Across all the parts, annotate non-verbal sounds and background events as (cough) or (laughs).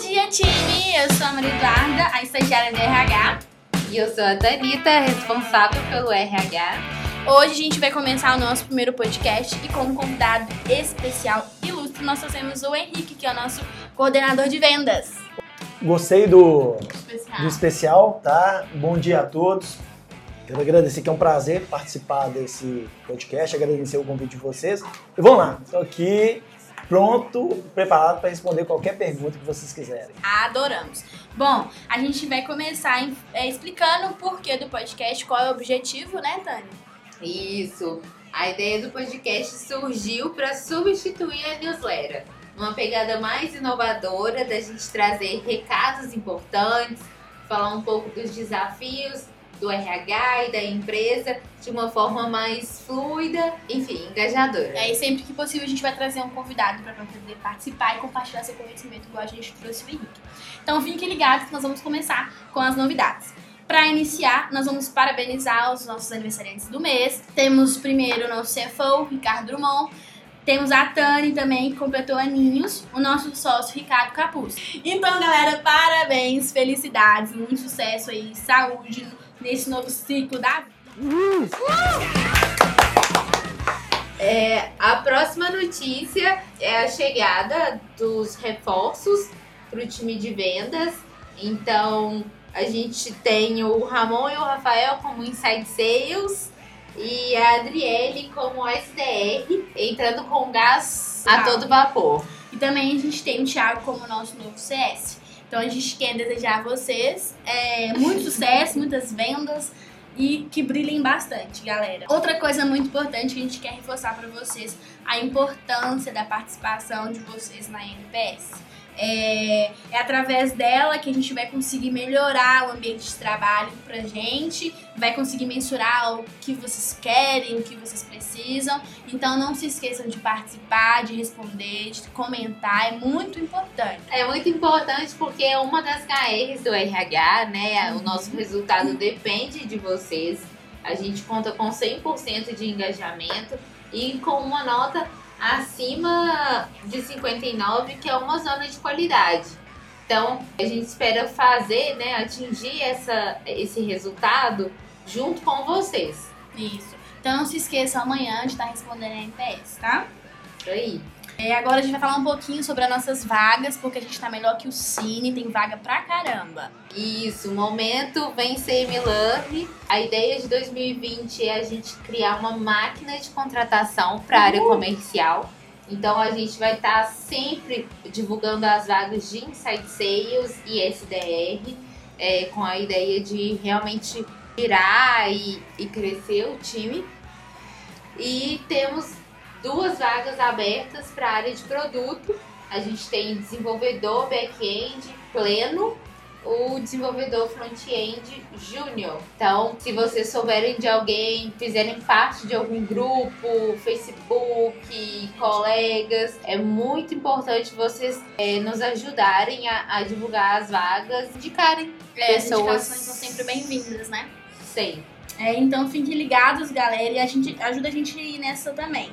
dia, time! Eu sou a Maria Eduarda, a estagiária do RH. E eu sou a Danita, responsável pelo RH. Hoje a gente vai começar o nosso primeiro podcast e como convidado especial ilustre nós trouxemos o Henrique, que é o nosso coordenador de vendas. Gostei do Especial. do especial, tá? Bom dia a todos. Quero agradecer que é um prazer participar desse podcast, agradecer o convite de vocês. E vamos lá, estou aqui pronto, preparado para responder qualquer pergunta que vocês quiserem. Adoramos. Bom, a gente vai começar é, explicando o porquê do podcast, qual é o objetivo, né, Tânia? Isso. A ideia do podcast surgiu para substituir a newsletter. Uma pegada mais inovadora da gente trazer recados importantes, falar um pouco dos desafios do RH e da empresa de uma forma mais fluida, enfim, engajadora. É, e sempre que possível a gente vai trazer um convidado para poder participar e compartilhar seu conhecimento, igual a gente trouxe o Henrique. Então fiquem ligados que nós vamos começar com as novidades. Para iniciar, nós vamos parabenizar os nossos aniversariantes do mês. Temos primeiro o nosso CFO, Ricardo Drummond. Temos a Tani também, que completou aninhos. O nosso sócio, Ricardo Capuz. Então, galera, parabéns, felicidades, muito sucesso aí, saúde nesse novo ciclo da vida. É, a próxima notícia é a chegada dos reforços para o time de vendas. Então, a gente tem o Ramon e o Rafael como Inside Sales e a Adriele como SDR, entrando com gás a Ah. todo vapor. E também a gente tem o Thiago como nosso novo CS. Então a gente quer desejar a vocês é, muito sucesso, muitas vendas e que brilhem bastante, galera. Outra coisa muito importante que a gente quer reforçar para vocês, a importância da participação de vocês na NPS. É, é através dela que a gente vai conseguir melhorar o ambiente de trabalho pra gente, vai conseguir mensurar o que vocês querem, o que vocês precisam. Então não se esqueçam de participar, de responder, de comentar, é muito importante. É muito importante porque é uma das KRs do RH, né? O nosso resultado depende de vocês. A gente conta com 100% de engajamento e com uma nota acima de 59, que é uma zona de qualidade. Então, a gente espera fazer, né, atingir essa, esse resultado junto com vocês. Isso. Então não se esqueçam amanhã de estar respondendo a NPS, tá? Isso aí. É, agora a gente vai falar um pouquinho sobre as nossas vagas, porque a gente tá melhor que o Cine, tem vaga pra caramba. Isso, momento vencer Milane. A ideia de 2020 é a gente criar uma máquina de contratação para a área comercial. Então a gente vai estar sempre divulgando as vagas de Inside Sales e SDR, é, com a ideia de realmente virar e, e crescer o time. E temos duas vagas abertas para a área de produto. A gente tem desenvolvedor back-end pleno o desenvolvedor front-end júnior. Então, se vocês souberem de alguém, fizerem parte de algum grupo, Facebook, colegas, é muito importante vocês é, nos ajudarem a, a, divulgar as vagas, indicarem É, pessoas. as são sempre bem-vindas, né? Sei. É, então fiquem ligados, galera, e a gente ajuda a gente nessa também.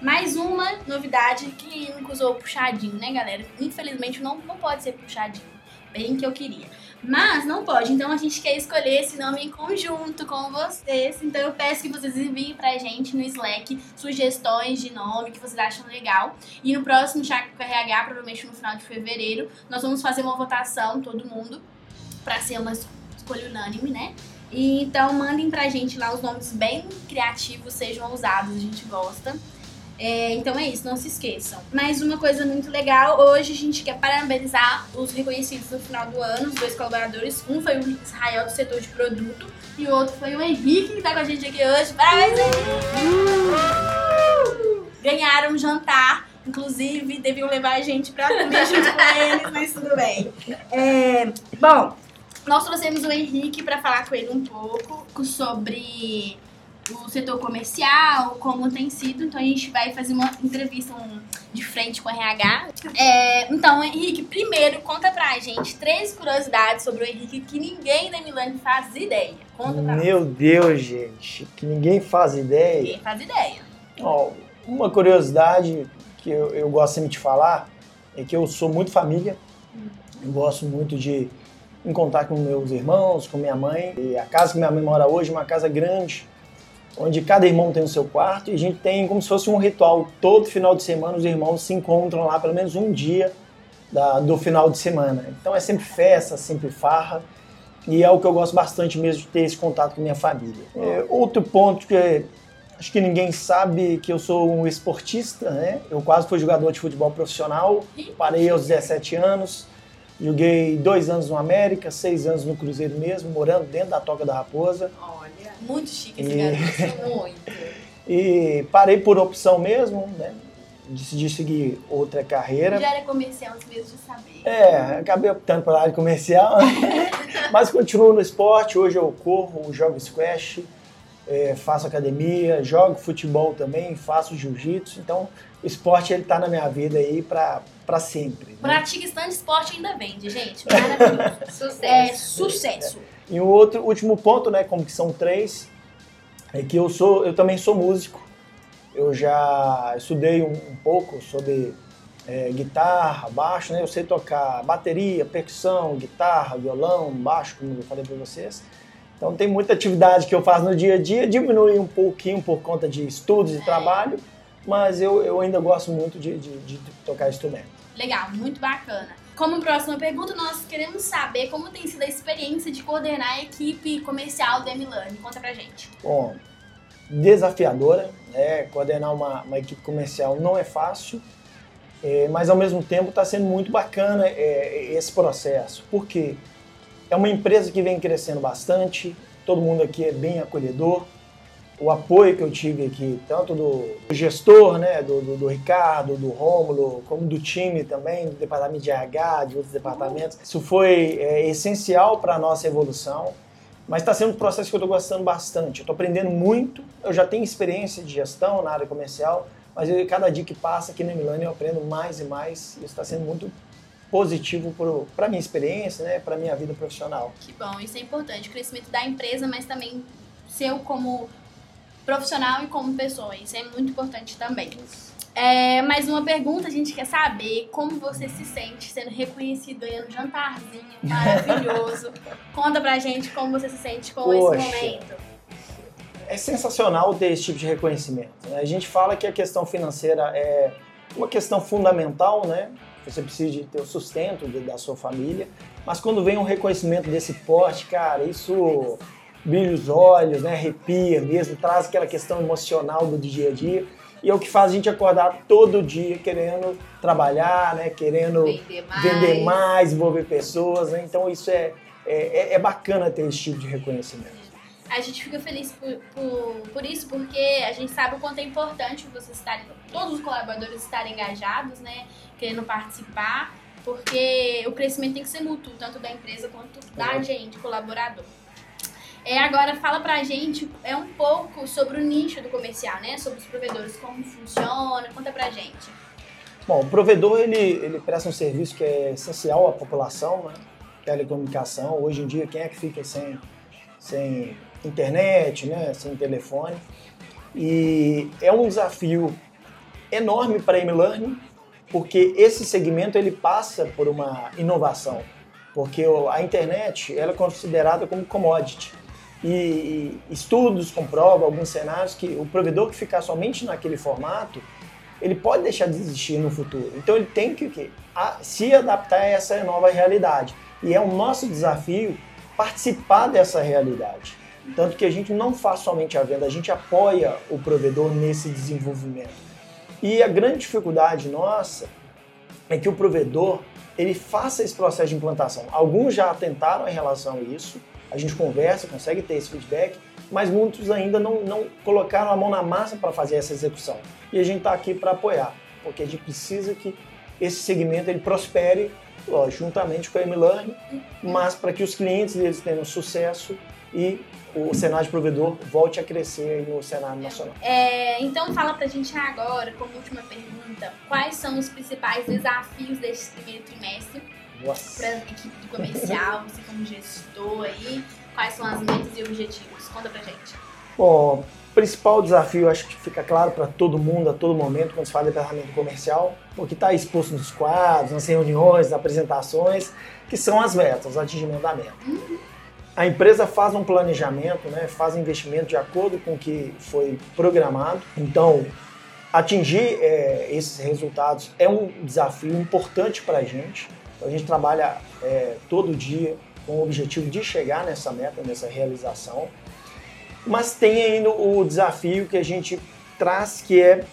Mais uma novidade que nunca usou puxadinho, né, galera? Infelizmente não, não pode ser puxadinho. Bem que eu queria. Mas não pode, então a gente quer escolher esse nome em conjunto com vocês. Então eu peço que vocês enviem pra gente no Slack sugestões de nome que vocês acham legal. E no próximo Chaco RH, provavelmente no final de fevereiro, nós vamos fazer uma votação, todo mundo, pra ser uma escolha unânime, né? E, então mandem pra gente lá os nomes bem criativos, sejam ousados, a gente gosta. É, então é isso, não se esqueçam. Mais uma coisa muito legal, hoje a gente quer parabenizar os reconhecidos no final do ano, os dois colaboradores. Um foi o Israel do setor de produto e o outro foi o Henrique que tá com a gente aqui hoje. Parabéns, Henrique! Ganharam um jantar, inclusive deviam levar a gente pra comer junto com eles, mas tudo bem. É, bom, nós trouxemos o Henrique para falar com ele um pouco sobre o setor comercial, como tem sido. Então a gente vai fazer uma entrevista um, de frente com o RH. É, então, Henrique, primeiro conta pra gente três curiosidades sobre o Henrique que ninguém da Milani faz ideia. Conta pra Meu Deus, gente, que ninguém faz ideia. Ninguém faz ideia. Ó, uma curiosidade que eu, eu gosto sempre de falar é que eu sou muito família. Eu gosto muito de encontrar com meus irmãos, com minha mãe. E a casa que minha mãe mora hoje é uma casa grande, onde cada irmão tem o seu quarto e a gente tem como se fosse um ritual. Todo final de semana os irmãos se encontram lá pelo menos um dia da, do final de semana. Então é sempre festa, sempre farra. E é o que eu gosto bastante mesmo de ter esse contato com minha família. É, outro ponto que acho que ninguém sabe que eu sou um esportista, né? Eu quase fui jogador de futebol profissional, parei aos 17 anos, joguei dois anos no América, seis anos no Cruzeiro mesmo, morando dentro da Toca da Raposa. Olha, Muito chique esse E- garoto. (laughs) muito. E parei por opção mesmo, né? Decidi seguir outra carreira. Já era comercial antes mesmo de saber. É, acabei optando pela área comercial, (laughs) mas continuo no esporte. Hoje eu corro, jogo squash, é, faço academia, jogo futebol também, faço jiu-jitsu. Então, o esporte ele tá na minha vida aí pra, pra sempre. né? Pratica stand esporte ainda vende, gente. Maravilhoso. (laughs) Sucesso. É sucesso. E o outro último ponto, né, como que são três, é que eu sou, eu também sou músico. Eu já estudei um, um pouco sobre é, guitarra, baixo, né? Eu sei tocar bateria, percussão, guitarra, violão, baixo, como eu falei para vocês. Então tem muita atividade que eu faço no dia a dia, diminui um pouquinho por conta de estudos e trabalho, mas eu, eu ainda gosto muito de, de- de tocar instrumento. Legal, muito bacana. Como próxima pergunta, nós queremos saber como tem sido a experiência de coordenar a equipe comercial da Emilane. Conta pra gente. Bom, desafiadora, né? Coordenar uma, uma equipe comercial não é fácil, é, mas ao mesmo tempo está sendo muito bacana é, esse processo. Por quê? É uma empresa que vem crescendo bastante, todo mundo aqui é bem acolhedor. O apoio que eu tive aqui, tanto do gestor, né, do, do, do Ricardo, do Rômulo, como do time também, do departamento de RH, de outros departamentos, isso foi é, essencial para a nossa evolução. Mas está sendo um processo que eu estou gostando bastante. Estou aprendendo muito. Eu já tenho experiência de gestão na área comercial, mas eu, cada dia que passa aqui na Milani eu aprendo mais e mais. Isso está sendo muito positivo para a minha experiência, né, para a minha vida profissional. Que bom, isso é importante. O crescimento da empresa, mas também seu como profissional e como pessoa. Isso é muito importante também. É, mais uma pergunta, a gente quer saber como você se sente sendo reconhecido ganhando um jantarzinho (laughs) maravilhoso. Conta pra gente como você se sente com Poxa. esse momento. É sensacional ter esse tipo de reconhecimento. né? A gente fala que a questão financeira é uma questão fundamental, né? Você precisa de ter o sustento de- da sua família, mas quando vem um reconhecimento desse porte, cara, isso brilha os olhos, né? Arrepia mesmo, traz aquela questão emocional do dia a dia. E é o que faz a gente acordar todo dia querendo trabalhar, né? Querendo Vender mais. vender mais, envolver pessoas, né? Então isso é, é, é bacana ter esse tipo de reconhecimento. A gente fica feliz por, por, por isso, porque a gente sabe o quanto é importante vocês estarem, todos os colaboradores estarem engajados, né? Querendo participar, porque o crescimento tem que ser mútuo, tanto da empresa quanto da gente, colaborador. É, agora fala pra gente é um pouco sobre o nicho do comercial, né? Sobre os provedores, como funciona, conta pra gente. Bom, o provedor ele, ele presta um serviço que é essencial à população, né? Telecomunicação. Hoje em dia, quem é que fica sem, sem internet, né? Sem telefone? E é um desafio enorme para a M-Learning, porque esse segmento ele passa por uma inovação, porque a internet ela é considerada como commodity. E, estudos comprovam alguns cenários que o provedor que ficar somente naquele formato ele pode deixar de existir no futuro. Então ele tem que se adaptar a essa nova realidade. E é o nosso desafio participar dessa realidade. Tanto que a gente não faz somente a venda, a gente apoia o provedor nesse desenvolvimento. E a grande dificuldade nossa é que o provedor ele faça esse processo de implantação. Alguns já tentaram em relação a isso, a gente conversa, consegue ter esse feedback, mas muitos ainda não, não colocaram a mão na massa para fazer essa execução. E a gente está aqui para apoiar, porque a gente precisa que esse segmento ele prospere, lógico, juntamente com a M-Learning, mas para que os clientes deles tenham sucesso e o cenário de provedor volte a crescer no cenário nacional. É, então fala pra gente agora, como última pergunta, quais são os principais desafios deste primeiro trimestre para a equipe do comercial, você como gestor aí, quais são as metas e objetivos? Conta pra gente. Bom, principal desafio, acho que fica claro para todo mundo, a todo momento, quando se fala de departamento comercial, porque está exposto nos quadros, nas reuniões, nas apresentações, que são as metas, o atingimento da meta. A empresa faz um planejamento, né, faz investimento de acordo com o que foi programado. Então, atingir é, esses resultados é um desafio importante para a gente. Então, a gente trabalha é, todo dia com o objetivo de chegar nessa meta, nessa realização. Mas tem ainda o desafio que a gente traz, que é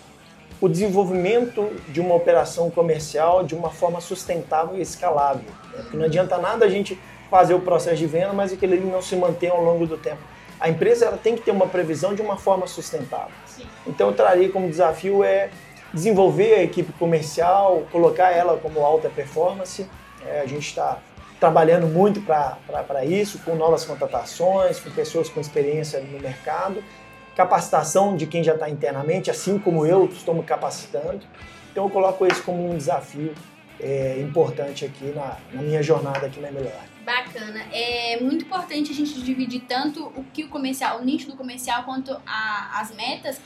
o desenvolvimento de uma operação comercial de uma forma sustentável e escalável. Né? Porque não adianta nada a gente fazer o processo de venda, mas aquele não se mantém ao longo do tempo. A empresa ela tem que ter uma previsão de uma forma sustentável. Sim. Então eu traria como desafio é desenvolver a equipe comercial, colocar ela como alta performance. É, a gente está trabalhando muito para isso, com novas contratações, com pessoas com experiência no mercado, capacitação de quem já está internamente, assim como eu estou me capacitando. Então eu coloco isso como um desafio é, importante aqui na, na, minha jornada aqui na Melhor. Bacana. É muito importante a gente dividir tanto o que o comercial, o nicho do comercial, quanto a, as metas,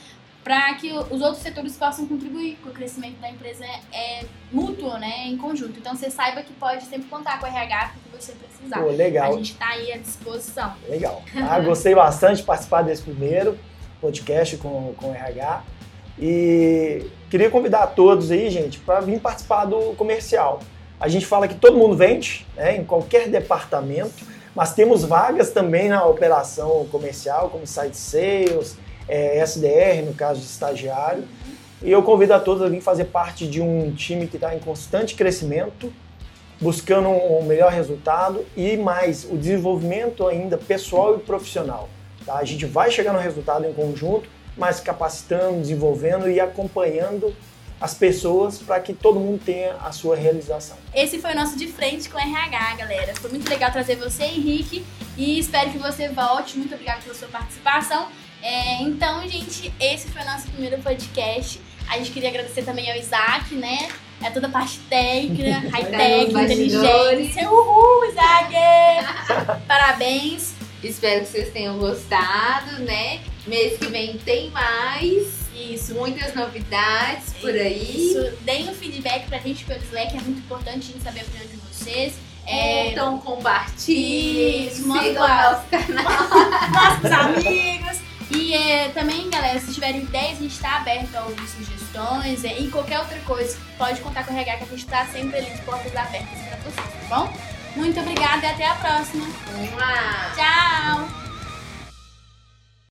para que os outros setores possam contribuir com o crescimento da empresa é, mútuo, né, em conjunto. Então você saiba que pode sempre contar com o RH que você precisar. Pô, legal. A gente está aí à disposição. Legal. (laughs) Ah, gostei bastante de participar desse primeiro podcast com, com o RH. E queria convidar a todos aí, gente, para vir participar do comercial. A gente fala que todo mundo vende, né, em qualquer departamento, mas temos vagas também na operação comercial, como site sales, é, SDR, no caso de estagiário. E eu convido a todos a vir fazer parte de um time que está em constante crescimento, buscando um melhor resultado e mais o desenvolvimento ainda pessoal e profissional. Tá? A gente vai chegar no resultado em conjunto, mas capacitando, desenvolvendo e acompanhando as pessoas para que todo mundo tenha a sua realização. Esse foi o nosso de frente com o RH, galera. Foi muito legal trazer você, Henrique, e espero que você volte. Muito obrigada pela sua participação. É, então, gente, esse foi o nosso primeiro podcast. A gente queria agradecer também ao Isaac, né? É toda a parte técnica, (laughs) high-tech, inteligência. Uhul, Isaac! (laughs) Parabéns! Espero que vocês tenham gostado, né? Mês que vem tem mais. Isso. Muitas novidades por aí. Isso. Deem um feedback pra gente pelo Slack, é muito importante a gente saber a opinião de vocês. É... Então compartilhem, sigam o nosso canal. (laughs) Nossos amigos. E é, também, galera, se tiverem ideias, a gente está aberto a ouvir sugestões é, e qualquer outra coisa, pode contar com o RH que a gente está sempre ali de portas abertas para vocês, tá bom? Muito obrigada e até a próxima. Vamos lá. Tchau!